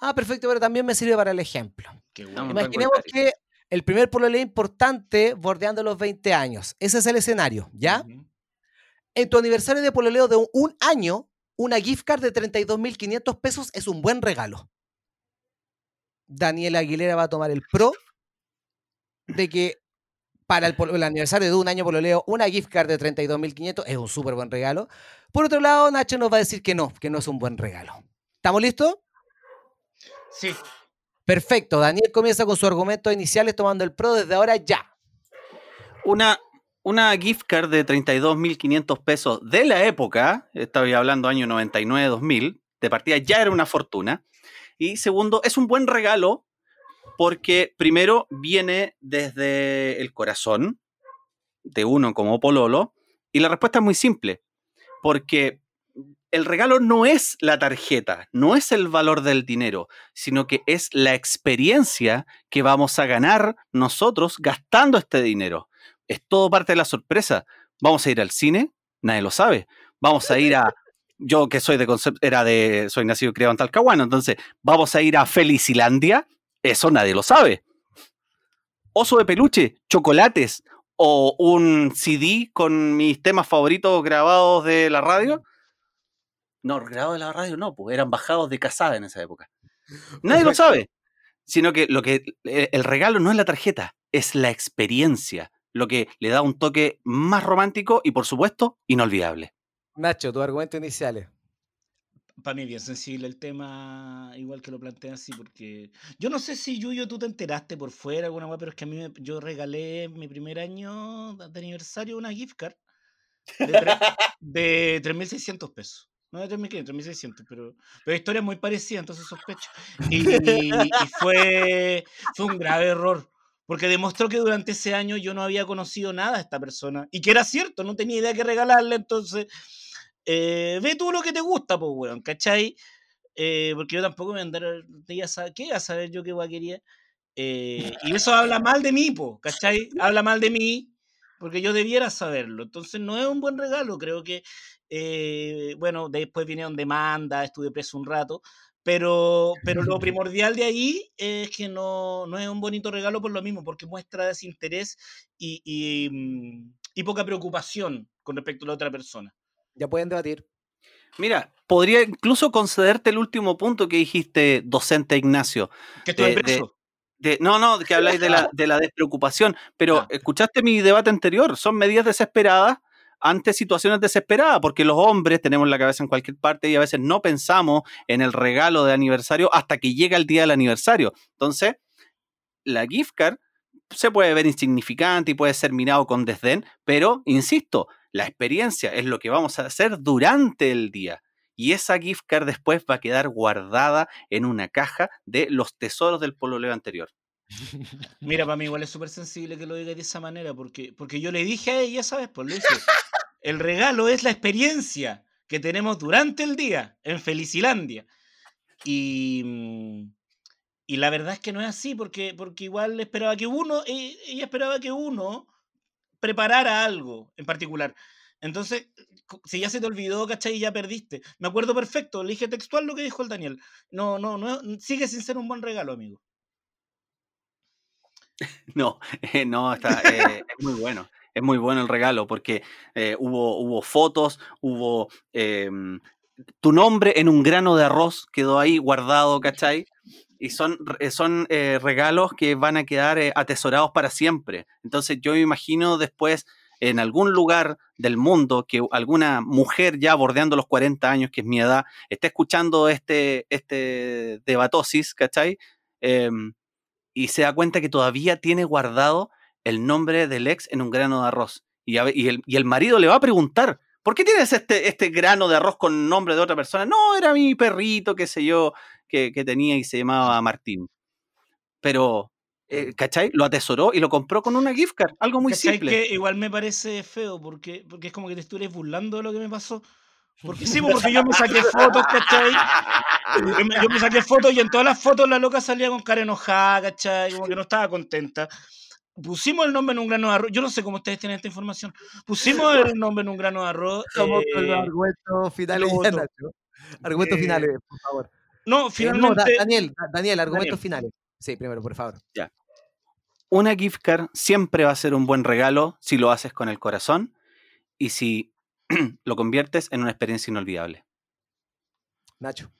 Ah, perfecto, pero también me sirve para el ejemplo. Qué bueno. Imaginemos que el primer pololeo importante bordeando los 20 años. Ese es el escenario, ¿ya? En tu aniversario de pololeo de un, un año, una gift card de 32.500 pesos es un buen regalo. Daniela Aguilera va a tomar el pro de que para el aniversario de un año pololeo, una gift card de 32.500 es un súper buen regalo. Por otro lado, Nacho nos va a decir que no, que no es un buen regalo. ¿Estamos listos? Sí. Perfecto. Daniel comienza con sus argumentos iniciales tomando el pro desde ahora ya. Una, una gift card de 32.500 pesos de la época, estaba hablando año 99-2000, de partida ya era una fortuna. Y segundo, es un buen regalo porque primero viene desde el corazón de uno como pololo y la respuesta es muy simple, porque el regalo no es la tarjeta, no es el valor del dinero, sino que es la experiencia que vamos a ganar nosotros gastando este dinero. Es todo parte de la sorpresa. Vamos a ir al cine, nadie lo sabe. Vamos a ir a yo que soy de Concep- era de soy nacido y criado en Talcahuano, entonces vamos a ir a Felicilandia, eso nadie lo sabe. Oso de peluche, chocolates o un CD con mis temas favoritos grabados de la radio. No, grabados de la radio no, pues eran bajados de casada en esa época. Nadie lo sabe. Sino que lo que eh, el regalo no es la tarjeta, es la experiencia, lo que le da un toque más romántico y por supuesto inolvidable. Nacho, tus argumentos iniciales. Para mí bien sensible el tema, igual que lo plantean así, porque yo no sé si Yuyo tú te enteraste por fuera alguna weá, pero es que a mí me- yo regalé en mi primer año de aniversario una gift card de 3.600 pesos. No de 3.500, 3.600, pero, pero historia muy parecida, entonces sospecho. Y, y fue, fue un grave error, Porque demostró que durante ese año yo no había conocido nada a esta persona. Y que era cierto, no tenía idea qué regalarle. Entonces, eh, ve tú lo que te gusta, pues, weón, ¿cachai? Eh, porque yo tampoco me andar. te iba a saber- ¿Qué iba a saber yo qué weá quería? Eh, y eso habla mal de mí, po, ¿cachai? Habla mal de mí, porque yo debiera saberlo. Entonces, no es un buen regalo. Creo que, eh, bueno, después vinieron demandas, estuve preso un rato. Pero, pero lo primordial de ahí es que no, no es un bonito regalo por lo mismo, porque muestra desinterés y, y, mm, y poca preocupación con respecto a la otra persona. Ya pueden debatir. Mira, podría incluso concederte el último punto que dijiste, docente Ignacio. Que estuve de- preso. De, no, no, que habláis de la, de la despreocupación, pero Ah. escuchaste mi debate anterior, son medidas desesperadas ante situaciones desesperadas, porque los hombres tenemos la cabeza en cualquier parte y a veces no pensamos en el regalo de aniversario hasta que llega el día del aniversario. Entonces, la gift card se puede ver insignificante y puede ser mirado con desdén, pero, insisto, la experiencia es lo que vamos a hacer durante el día. Y esa gift card después va a quedar guardada en una caja de los tesoros del pololeo anterior. Mira, para mí igual es súper sensible que lo diga de esa manera, porque, porque yo le dije a ella, ¿sabes? Pues le dije, el regalo es la experiencia que tenemos durante el día en Felicilandia. Y, mm, y la verdad es que no es así, porque, porque igual esperaba que uno, e- ella esperaba que uno preparara algo en particular. Entonces, si ya se te olvidó, ¿cachai? Ya perdiste. Me acuerdo perfecto, le dije textual lo que dijo el Daniel. No, no, no, sigue sin ser un buen regalo, amigo. No, eh, no, está, eh, es muy bueno. Es muy bueno el regalo porque eh, hubo, hubo fotos, hubo em, tu nombre en un grano de arroz quedó ahí guardado, ¿cachai? Y son, son regalos que van a quedar atesorados para siempre. Entonces yo me imagino después en algún lugar del mundo que alguna mujer ya bordeando los 40 años, que es mi edad, esté escuchando este, este debatosis, ¿cachai? Em, y se da cuenta que todavía tiene guardado el nombre del ex en un grano de arroz. Y, y el, y el marido le va a preguntar, ¿por qué tienes este, este grano de arroz con nombre de otra persona? No, era mi perrito, qué sé yo, que, que tenía y se llamaba Martín. Pero, eh, ¿cachai? Lo atesoró y lo compró con una gift card, algo muy ¿Cachai? simple. Que igual me parece feo porque, porque es como que te estuvieras burlando de lo que me pasó. Porque sí, porque yo me saqué fotos, ¿cachai? Yo me, yo me saqué fotos y en todas las fotos la loca salía con cara enojada, ¿cachai? Como que no estaba contenta. Pusimos el nombre en un grano de arroz. Yo no sé cómo ustedes tienen esta información. Pusimos el nombre en un grano de arroz. Como con los eh, argumentos finales, ya. Argumentos Eh, finales, por favor. no, Eh, no, finalmente. Da- Daniel, Da- Daniel, argumentos Daniel. finales. Sí, primero, por favor. Una gift card siempre va a ser un buen regalo si lo haces con el corazón y si lo conviertes en una experiencia inolvidable. Nacho.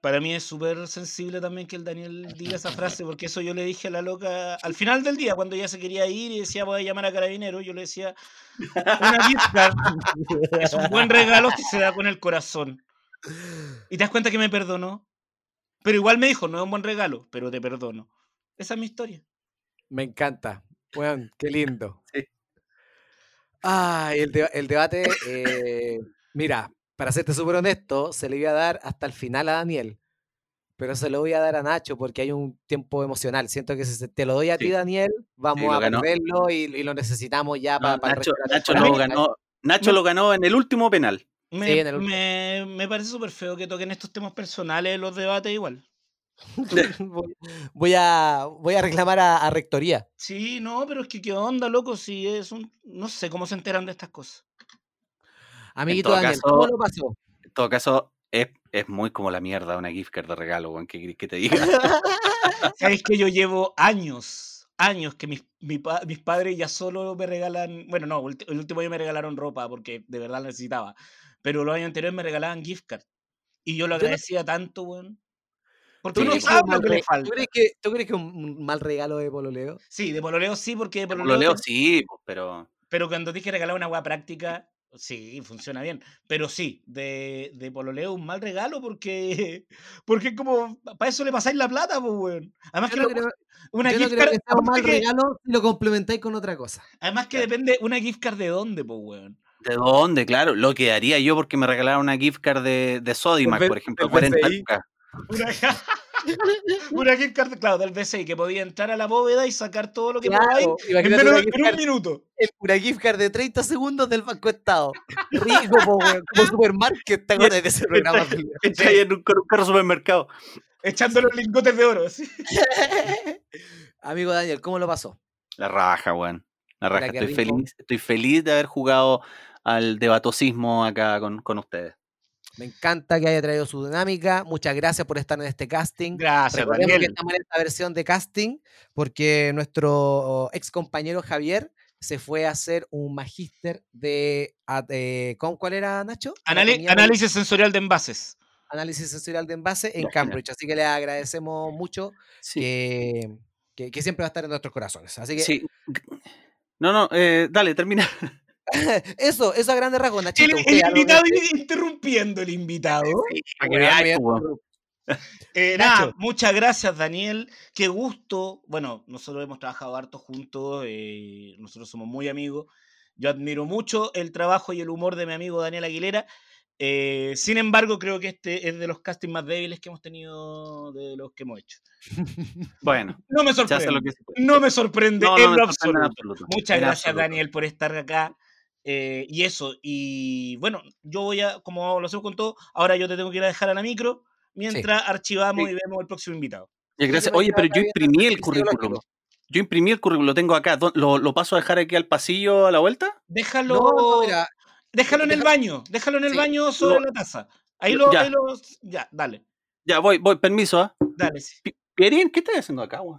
Para mí es súper sensible también que el Daniel diga esa frase, porque eso yo le dije a la loca al final del día, cuando ella se quería ir y decía voy a llamar a carabinero, yo le decía, una gift card es un buen regalo si se da con el corazón. Y te das cuenta que me perdonó. Pero igual me dijo, no es un buen regalo, pero te perdono. Esa es mi historia. Me encanta. Bueno, qué lindo. Sí. Ay, el, el debate, eh, mira, para serte súper honesto, se le iba a dar hasta el final a Daniel, pero se lo voy a dar a Nacho porque hay un tiempo emocional. Siento que si se- te lo doy a ti. Daniel, vamos a ganó. perderlo y, y lo necesitamos ya No, para, para Nacho, Nacho lo ganó, Nacho lo ganó en el último penal. Me, Sí, en el último. me, me parece súper feo que toquen estos temas personales en los debates igual. voy, voy a, voy a reclamar a, a Rectoría. Sí, no, pero es que qué onda, loco, si es un... No sé cómo se enteran de estas cosas. Amiguito todo Daniel, caso- ¿cómo lo pasó? En todo caso, es, es muy como la mierda una gift card de regalo, weón, ¿qué querés que te diga? Sabéis que yo llevo años, años que mis, mi mis padres ya solo me regalan, bueno, no, el último año me regalaron ropa porque de verdad la necesitaba, pero los años anteriores me regalaban gift card y yo lo Yo no- agradecía tanto, weón. Porque ¿Tú no lo que le falta. ¿tú crees que, tú crees que un mal regalo de pololeo? Sí, de pololeo sí, porque de Lo pololeo, leo te- sí, pues, pero pero cuando dije regalar una agua práctica, sí, funciona bien, pero sí, de, de pololeo un mal regalo porque, porque es como, para eso le pasáis la plata, pues, weón. Además Yo que no lo- creo, una yo no gift creo card, que un mal que- regalo lo complementáis con otra cosa. además que Claro. depende, una gift card de dónde, pues, weón. ¿de dónde? Claro, lo que haría yo porque me regalaron una gift card de, de Sodimac, B- por ejemplo, del 40 BCI. lucas. Una, Una gift card, claro, del BCI, que podía entrar a la bóveda y sacar todo lo que Claro, probáis en, imagínate menos de- un minuto. el- una gift card de 30 segundos del Banco Estado. Rico, como supermarket, ¿te acuerdas de ese programa? Está ahí en un, car- un carro supermercado. Echando los lingotes de oro. Amigo Daniel, ¿cómo lo pasó? La raja, weón. La raja. Estoy feliz, estoy feliz de haber jugado al debatosismo acá con, con ustedes. Me encanta que haya traído su dinámica. Muchas gracias por estar en este casting. Gracias, Recordemos que estamos en esta versión de casting porque nuestro ex compañero Javier se fue a hacer un magíster de, a- de- ¿con cuál era Nacho? Anali- análisis sensorial de envases. análisis sensorial de envase en Cambridge. Así que le agradecemos mucho Sí. que, que- que siempre va a estar en nuestros corazones. Así que sí. No, no, eh, dale, termina. eso, eso a grandes rasgos, El, Nachito. el usted algo que invitado interrumpiendo el invitado. Interrumpir. Eh, nada, muchas gracias, Daniel. Qué gusto. Bueno, nosotros hemos trabajado harto juntos. eh, nosotros somos muy amigos. Yo admiro mucho el trabajo y el humor de mi amigo Daniel Aguilera. eh, sin embargo, creo que este es de los castings más débiles que hemos tenido de los que hemos hecho. Bueno, No me sorprende. lo que. No me sorprende No, en lo sorprende en absoluto. absoluto, Muchas en gracias, absoluto. Daniel, por estar acá. Eh, y eso, y bueno, yo voy a, como lo hacemos con todo, ahora yo te tengo que ir a dejar a la micro mientras archivamos Sí. y vemos el próximo invitado. Ya, gracias. Oye, pero yo imprimí el currículum. Yo imprimí el currículum, lo tengo acá. ¿Dó- ¿Lo, lo paso a dejar aquí al pasillo a la vuelta? Déjalo, No, no, mira, déjalo en el baño, déjalo en el Sí, baño sobre lo- la taza. Ahí lo- lo, ya. ahí lo- ya, dale, Ya, voy, voy, permiso, ¿ah? dale. sí. Pi- Pierín, ¿qué estás haciendo acá, weón?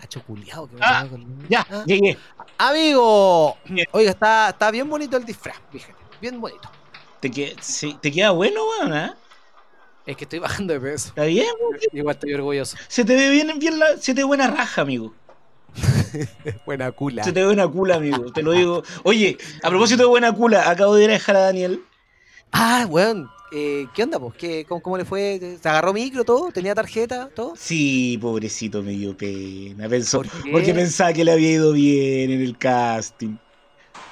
Nacho culiao que me Ah, con- Ya, Ah. llegué. Amigo, oiga, está, está bien bonito el disfraz, fíjate, bien bonito. ¿Te, que- sí, ¿te queda bueno, weón? eh? Es que estoy bajando de peso. ¿Está bien? weón? Igual estoy orgulloso. Se te ve bien, bien la, se te ve buena raja, amigo. Buena cula. Se te ve buena cula, amigo. Te lo digo. Oye, a propósito de buena cula, acabo de ir a dejar a Daniel. Ah, weón. Eh, ¿Qué onda, pues? ¿Qué, cómo, cómo le fue? ¿Se agarró micro todo? ¿Tenía tarjeta? ¿Todo? Sí, pobrecito, me dio pena. Pensó, ¿Por qué? porque pensaba que le había ido bien en el casting.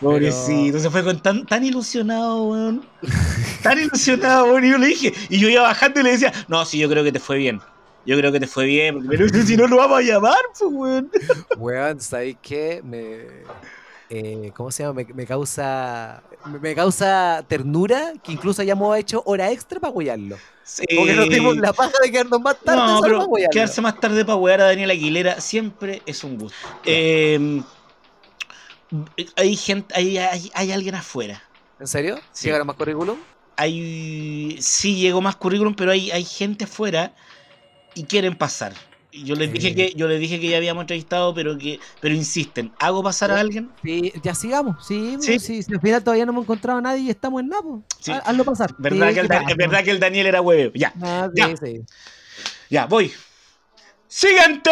Pobrecito, se fue con tan, tan ilusionado, weón. Tan ilusionado, weón. Y yo le dije, y yo iba bajando y le decía, no, sí, yo creo que te fue bien. Yo creo que te fue bien, porque pero si no lo vamos a llamar, pues, weón. Weón, ¿sabes qué? Me, eh, ¿Cómo se llama? Me, me causa me, me causa ternura que incluso hayamos hecho hora extra para huearlo. Porque no tenemos la paja de quedarnos más tarde No, pero pa' huearlo. quedarse más tarde para wear a Daniel Aguilera siempre es un gusto. Eh, hay gente, hay, hay, hay alguien afuera. ¿En serio? Sí. ¿Llegaron más currículum? Hay, sí llegó más currículum, pero hay, hay gente afuera y quieren pasar. Yo les dije que yo les dije que ya habíamos entrevistado, pero que pero insisten. ¿Hago pasar a alguien? Sí, ya sigamos. Sí, ¿Sí? pues, sí, si al final todavía no hemos encontrado a nadie y estamos en Napo. Sí. Hazlo pasar. ¿Verdad, Sí, que el, ¿qué Dan- pasa? ¿Verdad que el Daniel era huevo? Ya, Ah, sí, Ya. sí. ya, voy. ¡Siguiente!